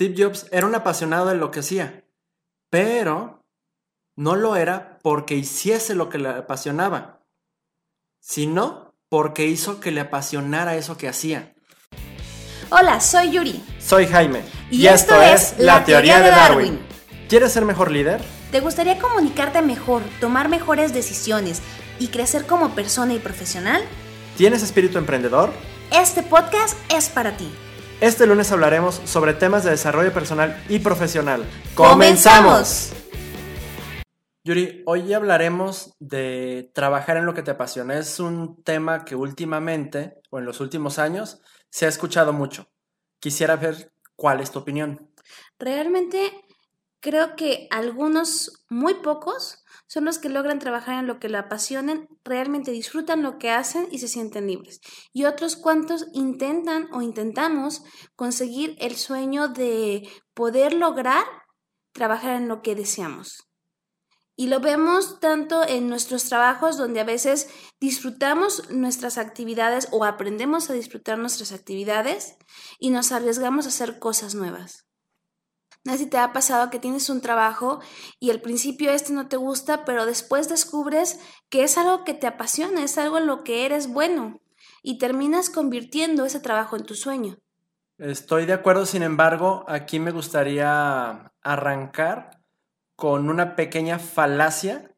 Steve Jobs era un apasionado de lo que hacía, pero no lo era porque hiciese lo que le apasionaba, sino porque hizo que le apasionara eso que hacía. Hola, soy Yuri. Soy Jaime. Y, esto, es La Teoría de Darwin. ¿Quieres ser mejor líder? ¿Te gustaría comunicarte mejor, tomar mejores decisiones y crecer como persona y profesional? ¿Tienes espíritu emprendedor? Este podcast es para ti. Este lunes hablaremos sobre temas de desarrollo personal y profesional. ¡Comenzamos! Yuri, hoy hablaremos de trabajar en lo que te apasiona. Es un tema que últimamente, o en los últimos años, se ha escuchado mucho. Quisiera ver cuál es tu opinión. Realmente creo que algunos, muy pocos, son los que logran trabajar en lo que lo apasionan, realmente disfrutan lo que hacen y se sienten libres. Y otros cuantos intentan o intentamos conseguir el sueño de poder lograr trabajar en lo que deseamos. Y lo vemos tanto en nuestros trabajos donde a veces disfrutamos nuestras actividades o aprendemos a disfrutar nuestras actividades y nos arriesgamos a hacer cosas nuevas. No te ha pasado que tienes un trabajo y al principio este no te gusta, pero después descubres que es algo que te apasiona, es algo en lo que eres bueno y terminas convirtiendo ese trabajo en tu sueño. Estoy de acuerdo, sin embargo, aquí me gustaría arrancar con una pequeña falacia,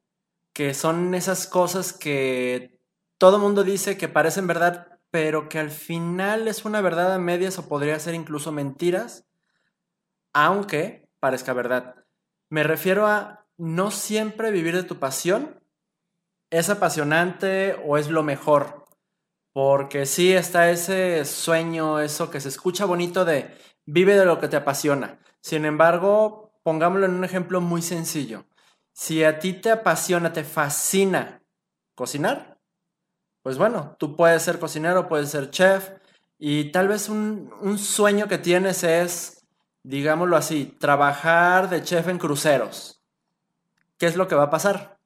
que son esas cosas que todo mundo dice que parecen verdad, pero que al final es una verdad a medias o podría ser incluso mentiras aunque parezca verdad. Me refiero a no siempre vivir de tu pasión es apasionante o es lo mejor. Porque sí está ese sueño, eso que se escucha bonito de vive de lo que te apasiona. Sin embargo, pongámoslo en un ejemplo muy sencillo. Si a ti te apasiona, te fascina cocinar, pues bueno, tú puedes ser cocinero, puedes ser chef y tal vez un, un sueño que tienes es digámoslo así, trabajar de chef en cruceros. ¿Qué es lo que va a pasar?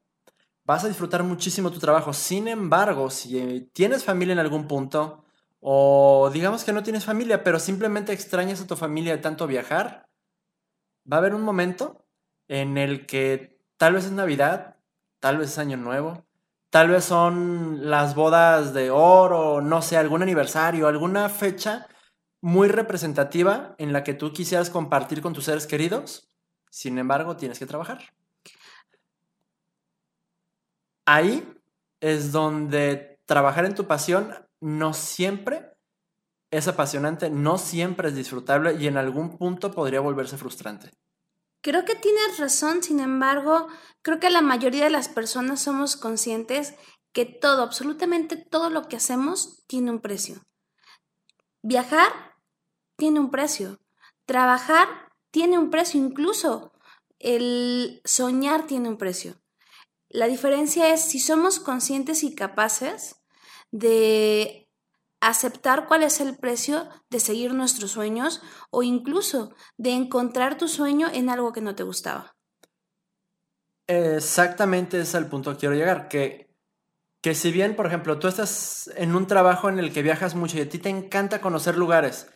Vas a disfrutar muchísimo tu trabajo. Sin embargo, si tienes familia en algún punto, o digamos que no tienes familia, pero simplemente extrañas a tu familia de tanto viajar, va a haber un momento en el que tal vez es Navidad, tal vez es Año Nuevo, tal vez son las bodas de oro, no sé, algún aniversario, alguna fecha muy representativa en la que tú quisieras compartir con tus seres queridos, sin embargo tienes que trabajar. Ahí es donde trabajar en tu pasión no siempre es apasionante, no siempre es disfrutable y en algún punto podría volverse frustrante. Creo que tienes razón, sin embargo, creo que la mayoría de las personas somos conscientes que todo, absolutamente todo lo que hacemos tiene un precio. Viajar tiene un precio. Trabajar tiene un precio. Incluso el soñar tiene un precio. La diferencia es si somos conscientes y capaces de aceptar cuál es el precio de seguir nuestros sueños o incluso de encontrar tu sueño en algo que no te gustaba. Exactamente es el punto que quiero llegar, que que si bien, por ejemplo, tú estás en un trabajo en el que viajas mucho y a ti te encanta conocer lugares,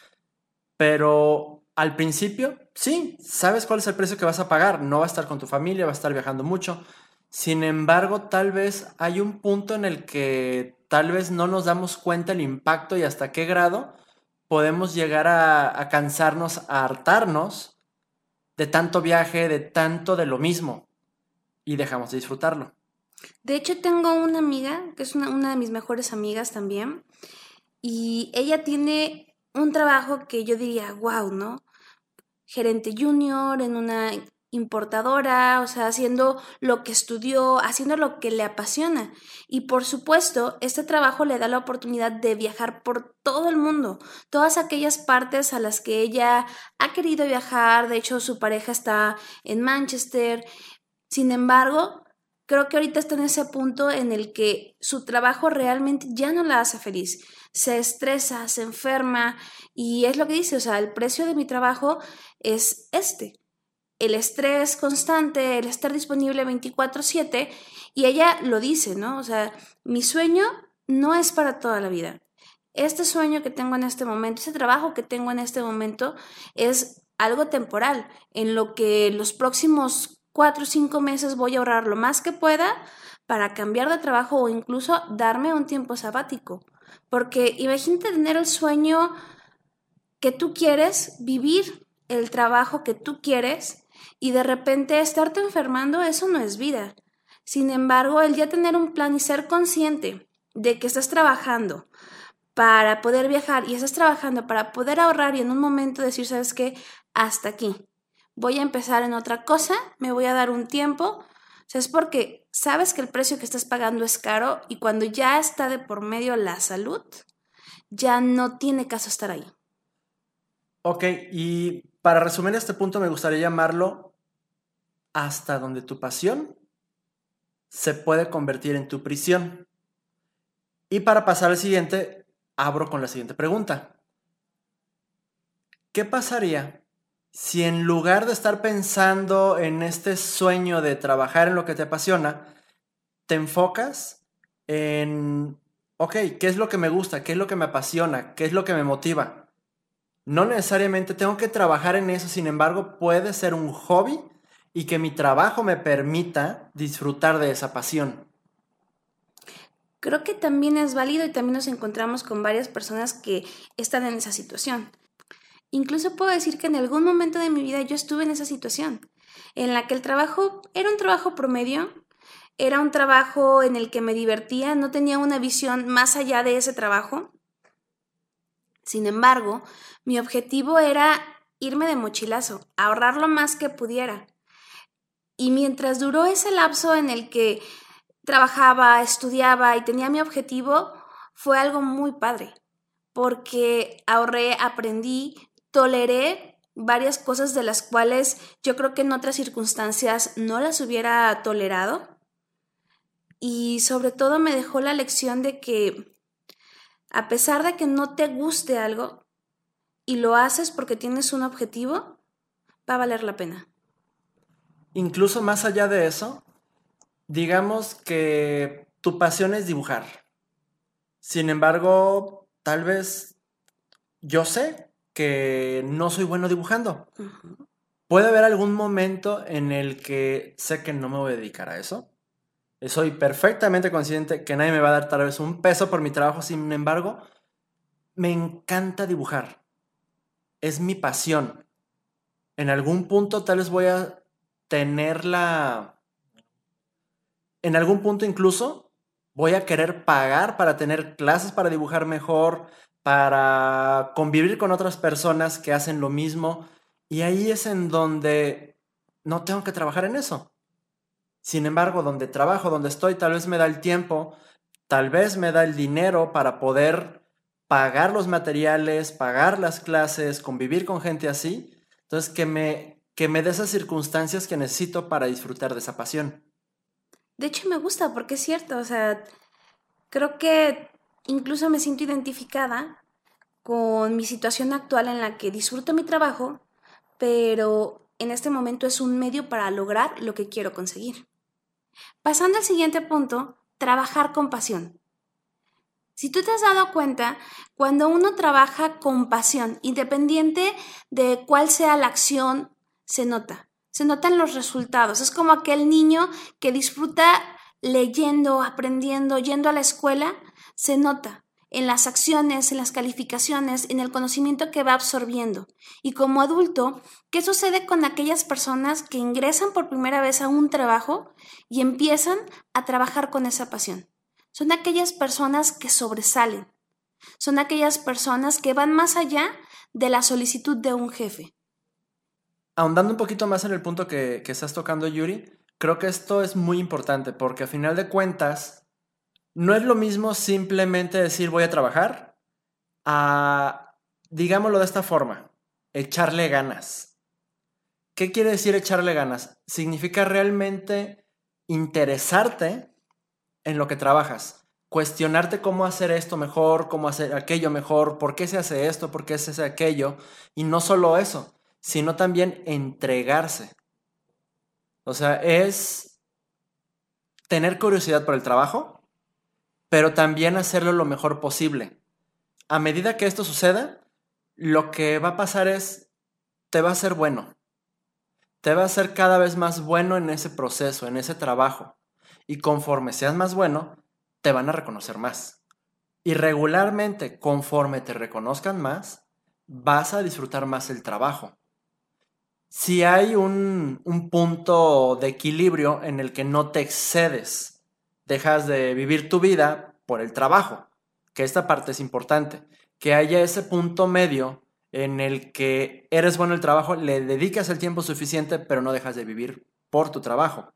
pero al principio, sí, sabes cuál es el precio que vas a pagar, no va a estar con tu familia, va a estar viajando mucho. Sin embargo, tal vez hay un punto en el que tal vez no nos damos cuenta el impacto y hasta qué grado podemos llegar a, cansarnos, a hartarnos de tanto viaje, de tanto de lo mismo y dejamos de disfrutarlo. De hecho, tengo una amiga, que es una, de mis mejores amigas también, y ella tiene un trabajo que yo diría, wow, ¿no? Gerente junior en una importadora, o sea, haciendo lo que estudió, haciendo lo que le apasiona. Y por supuesto, este trabajo le da la oportunidad de viajar por todo el mundo, todas aquellas partes a las que ella ha querido viajar, de hecho su pareja está en Manchester. Sin embargo, creo que ahorita está en ese punto en el que su trabajo realmente ya no la hace feliz. Se estresa, se enferma y es lo que dice, o sea, el precio de mi trabajo es este. El estrés constante, el estar disponible 24/7 y ella lo dice, ¿no? O sea, mi sueño no es para toda la vida. Este sueño que tengo en este momento, ese trabajo que tengo en este momento es algo temporal, en lo que los próximos cuatro o cinco meses voy a ahorrar lo más que pueda para cambiar de trabajo o incluso darme un tiempo sabático. Porque imagínate tener el sueño que tú quieres, vivir el trabajo que tú quieres y de repente estarte enfermando, eso no es vida. Sin embargo, el ya tener un plan y ser consciente de que estás trabajando para poder viajar y estás trabajando para poder ahorrar y en un momento decir, ¿sabes qué? Hasta aquí. Voy a empezar en otra cosa, me voy a dar un tiempo. Es porque sabes que el precio que estás pagando es caro y cuando ya está de por medio la salud, ya no tiene caso estar ahí. Ok, y para resumir este punto me gustaría llamarlo hasta donde tu pasión se puede convertir en tu prisión. Y para pasar al siguiente, abro con la siguiente pregunta. ¿Qué pasaría si en lugar de estar pensando en este sueño de trabajar en lo que te apasiona, te enfocas en, ok, ¿qué es lo que me gusta? ¿Qué es lo que me apasiona? ¿Qué es lo que me motiva? No necesariamente tengo que trabajar en eso, sin embargo, puede ser un hobby y que mi trabajo me permita disfrutar de esa pasión. Creo que también es válido y también nos encontramos con varias personas que están en esa situación. Incluso puedo decir que en algún momento de mi vida yo estuve en esa situación, en la que el trabajo era un trabajo promedio, era un trabajo en el que me divertía, no tenía una visión más allá de ese trabajo. Sin embargo, mi objetivo era irme de mochilazo, ahorrar lo más que pudiera. Y mientras duró ese lapso en el que trabajaba, estudiaba y tenía mi objetivo, fue algo muy padre, porque ahorré, aprendí, toleré varias cosas de las cuales yo creo que en otras circunstancias no las hubiera tolerado. Y sobre todo me dejó la lección de que a pesar de que no te guste algo y lo haces porque tienes un objetivo, va a valer la pena. Incluso más allá de eso, digamos que tu pasión es dibujar. Sin embargo, tal vez yo sé que no soy bueno dibujando. Puede haber algún momento en el que sé que no me voy a dedicar a eso. Soy perfectamente consciente que nadie me va a dar tal vez un peso por mi trabajo, sin embargo, me encanta dibujar. Es mi pasión. En algún punto tal vez voy a tener la... En algún punto incluso voy a querer pagar para tener clases para dibujar mejor, para convivir con otras personas que hacen lo mismo. Y ahí es en donde no tengo que trabajar en eso. Sin embargo, donde trabajo, donde estoy, tal vez me da el tiempo, tal vez me da el dinero para poder pagar los materiales, pagar las clases, convivir con gente así. Entonces, que me, que me dé esas circunstancias que necesito para disfrutar de esa pasión. De hecho, me gusta porque es cierto, o sea, creo que incluso me siento identificada con mi situación actual en la que disfruto mi trabajo, pero en este momento es un medio para lograr lo que quiero conseguir. Pasando al siguiente punto, trabajar con pasión. Si tú te has dado cuenta, cuando uno trabaja con pasión, independiente de cuál sea la acción, se nota. Se notan los resultados. Es como aquel niño que disfruta leyendo, aprendiendo, yendo a la escuela, se nota en las acciones, en las calificaciones, en el conocimiento que va absorbiendo. Y como adulto, ¿qué sucede con aquellas personas que ingresan por primera vez a un trabajo y empiezan a trabajar con esa pasión? Son aquellas personas que sobresalen. Son aquellas personas que van más allá de la solicitud de un jefe. Ahondando un poquito más en el punto que, estás tocando, Yuri, creo que esto es muy importante porque a final de cuentas, no es lo mismo simplemente decir voy a trabajar a, digámoslo de esta forma, echarle ganas. ¿Qué quiere decir echarle ganas? Significa realmente interesarte en lo que trabajas, cuestionarte cómo hacer esto mejor, cómo hacer aquello mejor, por qué se hace esto, por qué se hace aquello, y no solo eso, sino también entregarse. O sea, es tener curiosidad por el trabajo, pero también hacerlo lo mejor posible. A medida que esto suceda, lo que va a pasar es te va a hacer bueno. Te va a hacer cada vez más bueno en ese proceso, en ese trabajo. Y conforme seas más bueno, te van a reconocer más. Y regularmente, conforme te reconozcan más, vas a disfrutar más el trabajo. Si hay un, un punto de equilibrio en el que no te excedes, dejas de vivir tu vida por el trabajo, que esta parte es importante, que haya ese punto medio en el que eres bueno el trabajo, le dedicas el tiempo suficiente, pero no dejas de vivir por tu trabajo.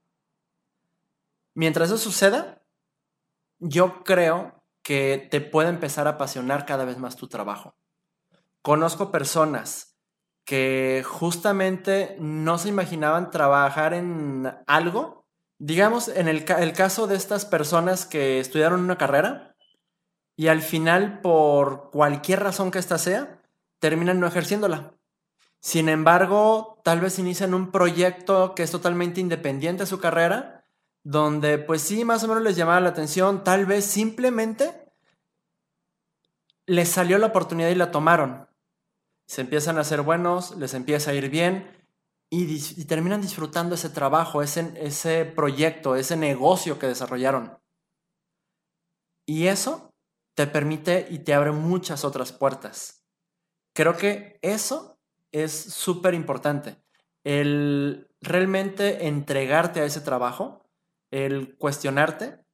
Mientras eso suceda, yo creo que te puede empezar a apasionar cada vez más tu trabajo. Conozco personas que justamente no se imaginaban trabajar en algo. Digamos, en el, caso de estas personas que estudiaron una carrera y al final, por cualquier razón que ésta sea, terminan no ejerciéndola. Sin embargo, tal vez inician un proyecto que es totalmente independiente de su carrera, donde pues sí, más o menos les llamaba la atención, tal vez simplemente les salió la oportunidad y la tomaron. Se empiezan a ser buenos, les empieza a ir bien y, terminan disfrutando ese trabajo, ese, ese proyecto, ese negocio que desarrollaron. Y eso te permite y te abre muchas otras puertas. Creo que eso es súper importante. El realmente entregarte a ese trabajo, el cuestionarte,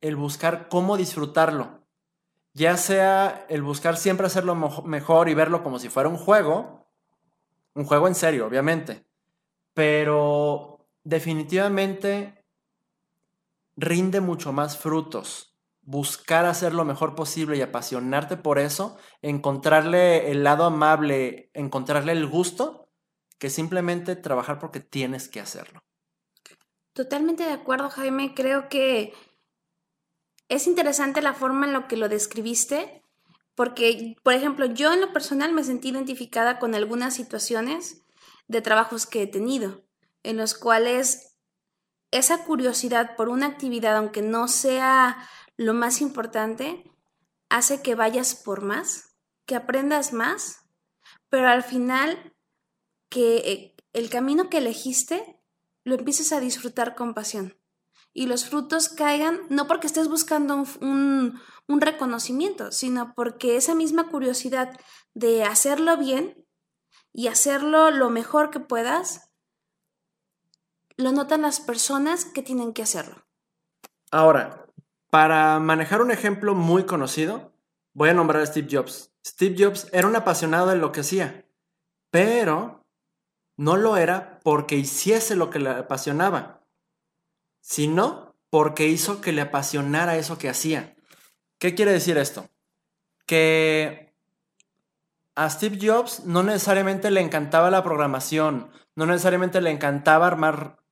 el buscar cómo disfrutarlo. Ya sea el buscar siempre hacerlo mejor y verlo como si fuera un juego, un juego en serio, obviamente, pero definitivamente rinde mucho más frutos buscar hacer lo mejor posible y apasionarte por eso, encontrarle el lado amable, encontrarle el gusto, que simplemente trabajar porque tienes que hacerlo. Totalmente de acuerdo, Jaime. Creo que es interesante la forma en la que lo describiste, porque, por ejemplo, yo en lo personal me sentí identificada con algunas situaciones de trabajos que he tenido, en los cuales esa curiosidad por una actividad, aunque no sea lo más importante, hace que vayas por más, que aprendas más, pero al final que eh, el camino que elegiste lo empieces a disfrutar con pasión y los frutos caigan no porque estés buscando un, un, reconocimiento, sino porque esa misma curiosidad de hacerlo bien y hacerlo lo mejor que puedas, lo notan las personas que tienen que hacerlo. Ahora, para manejar un ejemplo muy conocido, voy a nombrar a Steve Jobs. Steve Jobs era un apasionado de lo que hacía, pero no lo era porque hiciese lo que le apasionaba, sino porque hizo que le apasionara eso que hacía. ¿Qué quiere decir esto? Que a Steve Jobs no necesariamente le encantaba la programación, no necesariamente le encantaba armar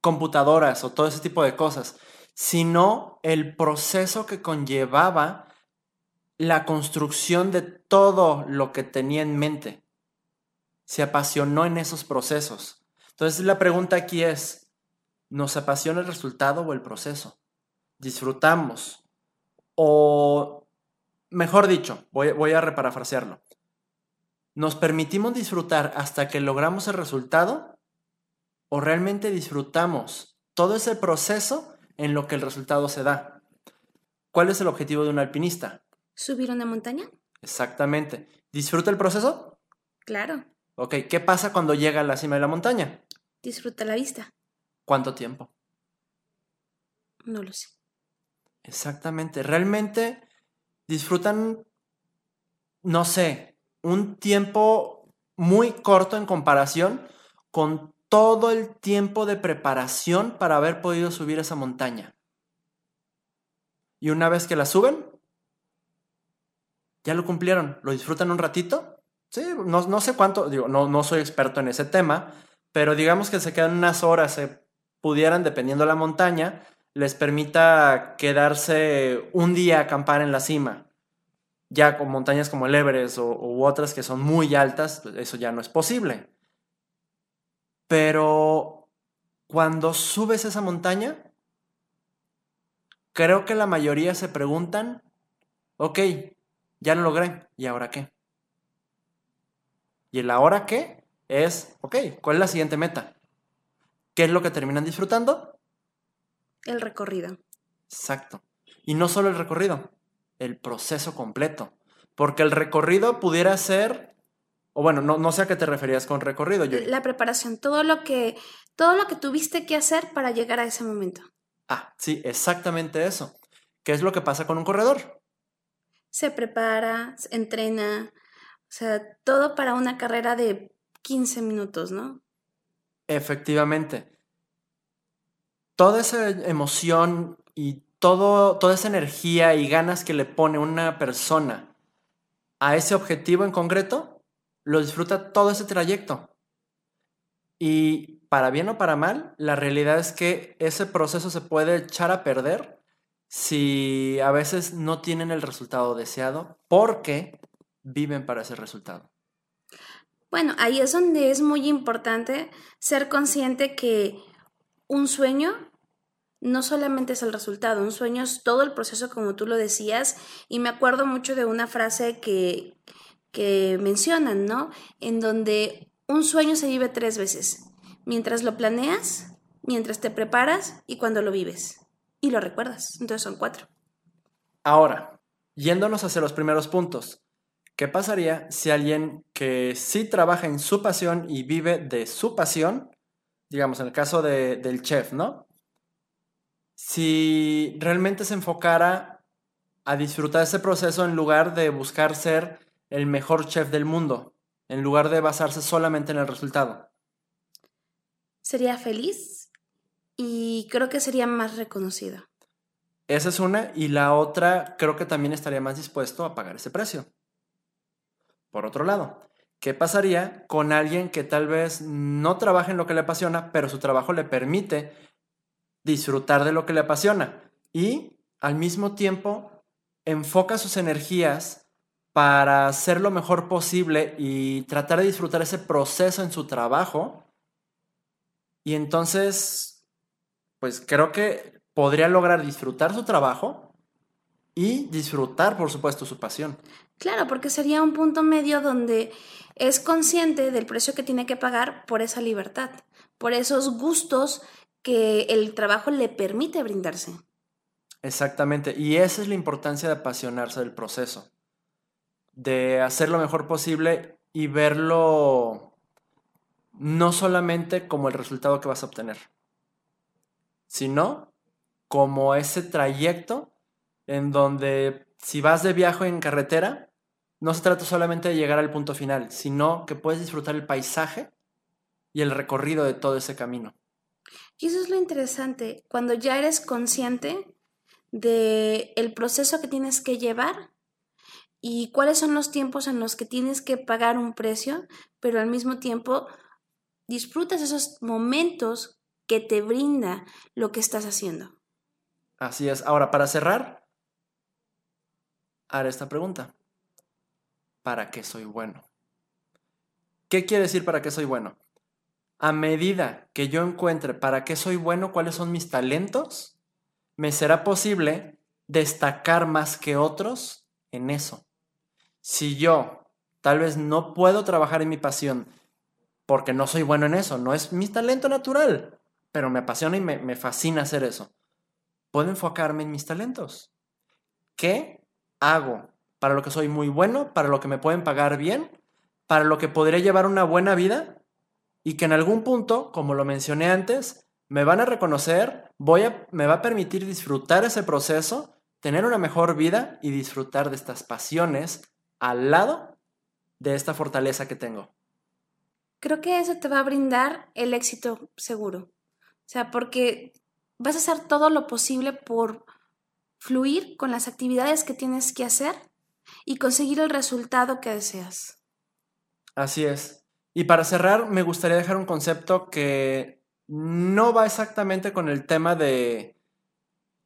computadoras o todo ese tipo de cosas, sino el proceso que conllevaba la construcción de todo lo que tenía en mente. Se apasionó en esos procesos. Entonces la pregunta aquí es, ¿nos apasiona el resultado o el proceso? ¿Disfrutamos? O, mejor dicho, voy, voy a reparafrasearlo. ¿Nos permitimos disfrutar hasta que logramos el resultado? ¿O realmente disfrutamos todo ese proceso en lo que el resultado se da. ¿Cuál es el objetivo de un alpinista? ¿Subir una montaña? Exactamente. ¿Disfruta el proceso? Claro. Ok, ¿qué pasa cuando llega a la cima de la montaña? Disfruta la vista. ¿Cuánto tiempo? No lo sé. Exactamente. Realmente disfrutan, no sé, un tiempo muy corto en comparación con todo el tiempo de preparación para haber podido subir esa montaña. Y una vez que la suben, ya lo cumplieron. ¿Lo disfrutan un ratito? Sí, no, sé cuánto, digo, no, no soy experto en ese tema, pero digamos que se quedan unas horas, pudieran, dependiendo de la montaña, les permita quedarse un día a acampar en la cima. Ya con montañas como el Everest o, otras que son muy altas, eso ya no es posible. Pero cuando subes esa montaña, creo que la mayoría se preguntan, ok, ya lo logré, ¿y ahora qué? Y el ahora qué es, ok, ¿cuál es la siguiente meta? ¿Qué es lo que terminan disfrutando? El recorrido. Exacto. Y no solo el recorrido, el proceso completo. Porque el recorrido pudiera ser, o bueno, no, no sé a qué te referías con recorrido. Yo... La preparación, todo lo que, todo lo que tuviste que hacer para llegar a ese momento. Ah, sí, exactamente eso. ¿Qué es lo que pasa con un corredor? Se prepara, se entrena, o sea, todo para una carrera de 15 minutos, ¿no? Efectivamente. Toda esa emoción y todo, toda esa energía y ganas que le pone una persona a ese objetivo en concreto, lo disfruta todo ese trayecto. Y para bien o para mal, la realidad es que ese proceso se puede echar a perder si a veces no tienen el resultado deseado porque viven para ese resultado. Bueno, ahí es donde es muy importante ser consciente que un sueño no solamente es el resultado, un sueño es todo el proceso como tú lo decías y me acuerdo mucho de una frase que, que mencionan, ¿no? En donde un sueño se vive tres veces, mientras lo planeas, mientras te preparas y cuando lo vives y lo recuerdas. Entonces son cuatro. Ahora, yéndonos hacia los primeros puntos, ¿Qué pasaría si alguien que sí trabaja en su pasión y vive de su pasión, digamos en el caso del chef, ¿no? Si realmente se enfocara a disfrutar ese proceso en lugar de buscar ser el mejor chef del mundo, en lugar de basarse solamente en el resultado. Sería feliz y creo que sería más reconocido. Esa es una y la otra creo que también estaría más dispuesto a pagar ese precio. Por otro lado, ¿qué pasaría con alguien que tal vez no trabaja en lo que le apasiona, pero su trabajo le permite disfrutar de lo que le apasiona y al mismo tiempo enfoca sus energías para hacer lo mejor posible y tratar de disfrutar ese proceso en su trabajo? Y entonces, pues creo que podría lograr disfrutar su trabajo y disfrutar, por supuesto, su pasión. Claro, porque sería un punto medio donde es consciente del precio que tiene que pagar por esa libertad, por esos gustos que el trabajo le permite brindarse. Exactamente, y esa es la importancia de apasionarse del proceso, de hacer lo mejor posible y verlo no solamente como el resultado que vas a obtener, sino como ese trayecto en donde si vas de viaje en carretera, no se trata solamente de llegar al punto final, sino que puedes disfrutar el paisaje y el recorrido de todo ese camino. Y eso es lo interesante, cuando ya eres consciente de el proceso que tienes que llevar y cuáles son los tiempos en los que tienes que pagar un precio, pero al mismo tiempo disfrutas esos momentos que te brinda lo que estás haciendo. Así es. Ahora, para cerrar, haré esta pregunta. ¿Para qué soy bueno? ¿Qué quiere decir para qué soy bueno? A medida que yo encuentre para qué soy bueno, cuáles son mis talentos, me será posible destacar más que otros en eso. Si yo tal vez no puedo trabajar en mi pasión porque no soy bueno en eso, no es mi talento natural, pero me apasiona y me, me fascina hacer eso, puedo enfocarme en mis talentos. ¿Qué hago para lo que soy muy bueno, para lo que me pueden pagar bien, para lo que podría llevar una buena vida y que en algún punto, como lo mencioné antes, me van a reconocer, voy a, me va a permitir disfrutar ese proceso, tener una mejor vida y disfrutar de estas pasiones al lado de esta fortaleza que tengo. Creo que eso te va a brindar el éxito seguro. O sea, porque vas a hacer todo lo posible por fluir con las actividades que tienes que hacer y conseguir el resultado que deseas. Así es. Y para cerrar, me gustaría dejar un concepto que no va exactamente con el tema de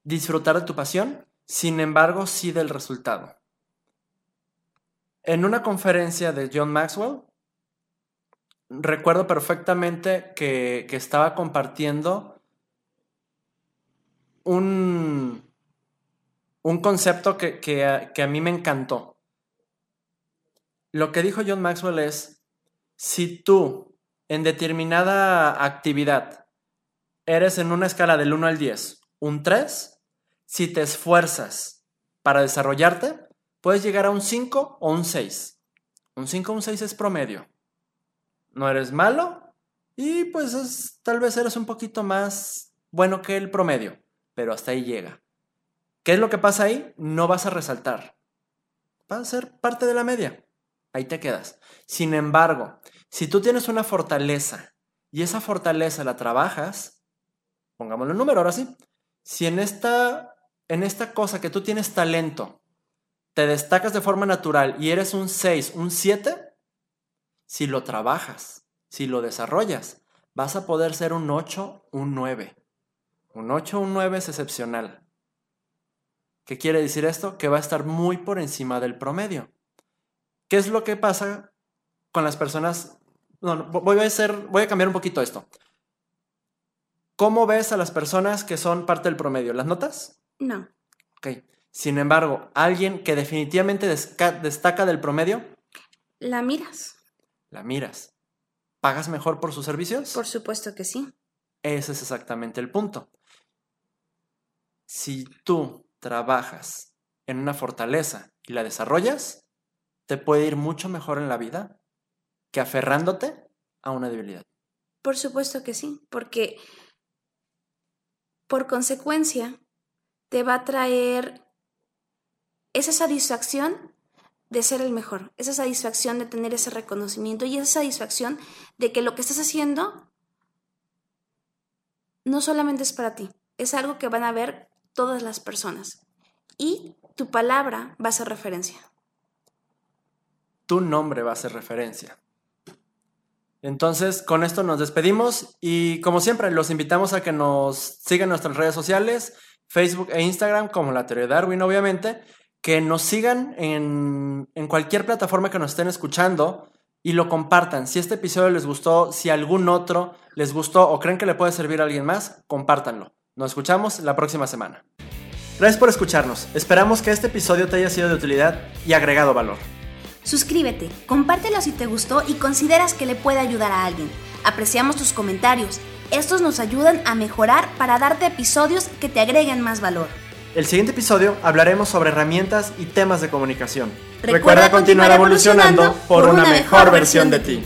disfrutar de tu pasión, sin embargo, sí del resultado. En una conferencia de John Maxwell, recuerdo perfectamente que, que estaba compartiendo un, un concepto que, a, que a mí me encantó. Lo que dijo John Maxwell es, Si tú en determinada actividad eres en una escala del 1 al 10, un 3, si te esfuerzas para desarrollarte, puedes llegar a un 5 o un 6. Un 5 o un 6 es promedio. No eres malo y pues tal vez eres un poquito más bueno que el promedio, pero hasta ahí llega. ¿Qué es lo que pasa ahí? No vas a resaltar. Va a ser parte de la media. Ahí te quedas. Sin embargo, si tú tienes una fortaleza y esa fortaleza la trabajas, pongámoslo en número ahora sí, si en esta, en esta cosa que tú tienes talento, te destacas de forma natural y eres un 6, un 7, si lo trabajas, si lo desarrollas, vas a poder ser un 8, un 9. Un 8, un 9 es excepcional. ¿Qué quiere decir esto? Que va a estar muy por encima del promedio. ¿Qué es lo que pasa con las personas? No, voy a hacer, voy a cambiar un poquito esto. ¿Cómo ves a las personas que son parte del promedio? ¿Las notas? No. Ok. Sin embargo, alguien que definitivamente destaca del promedio. La miras. La miras. ¿Pagas mejor por sus servicios? Por supuesto que sí. Ese es exactamente el punto. Si tú trabajas en una fortaleza y la desarrollas, te puede ir mucho mejor en la vida que aferrándote a una debilidad. Por supuesto que sí, porque por consecuencia te va a traer esa satisfacción de ser el mejor, esa satisfacción de tener ese reconocimiento y esa satisfacción de que lo que estás haciendo no solamente es para ti, es algo que van a ver todas las personas. Y tu palabra va a ser referencia. Tu nombre va a ser referencia. Entonces, con esto nos despedimos y como siempre, los invitamos a que nos sigan nuestras redes sociales, Facebook e Instagram, como la teoría de Darwin, obviamente, que nos sigan en, en cualquier plataforma que nos estén escuchando y lo compartan. Si este episodio les gustó, si algún otro les gustó o creen que le puede servir a alguien más, compártanlo. Nos escuchamos la próxima semana. Gracias por escucharnos. Esperamos que este episodio te haya sido de utilidad y agregado valor. Suscríbete, compártelo si te gustó y consideras que le puede ayudar a alguien. Apreciamos tus comentarios. Estos nos ayudan a mejorar para darte episodios que te agreguen más valor. El siguiente episodio hablaremos sobre herramientas y temas de comunicación. Recuerda, continuar evolucionando por una mejor versión de ti.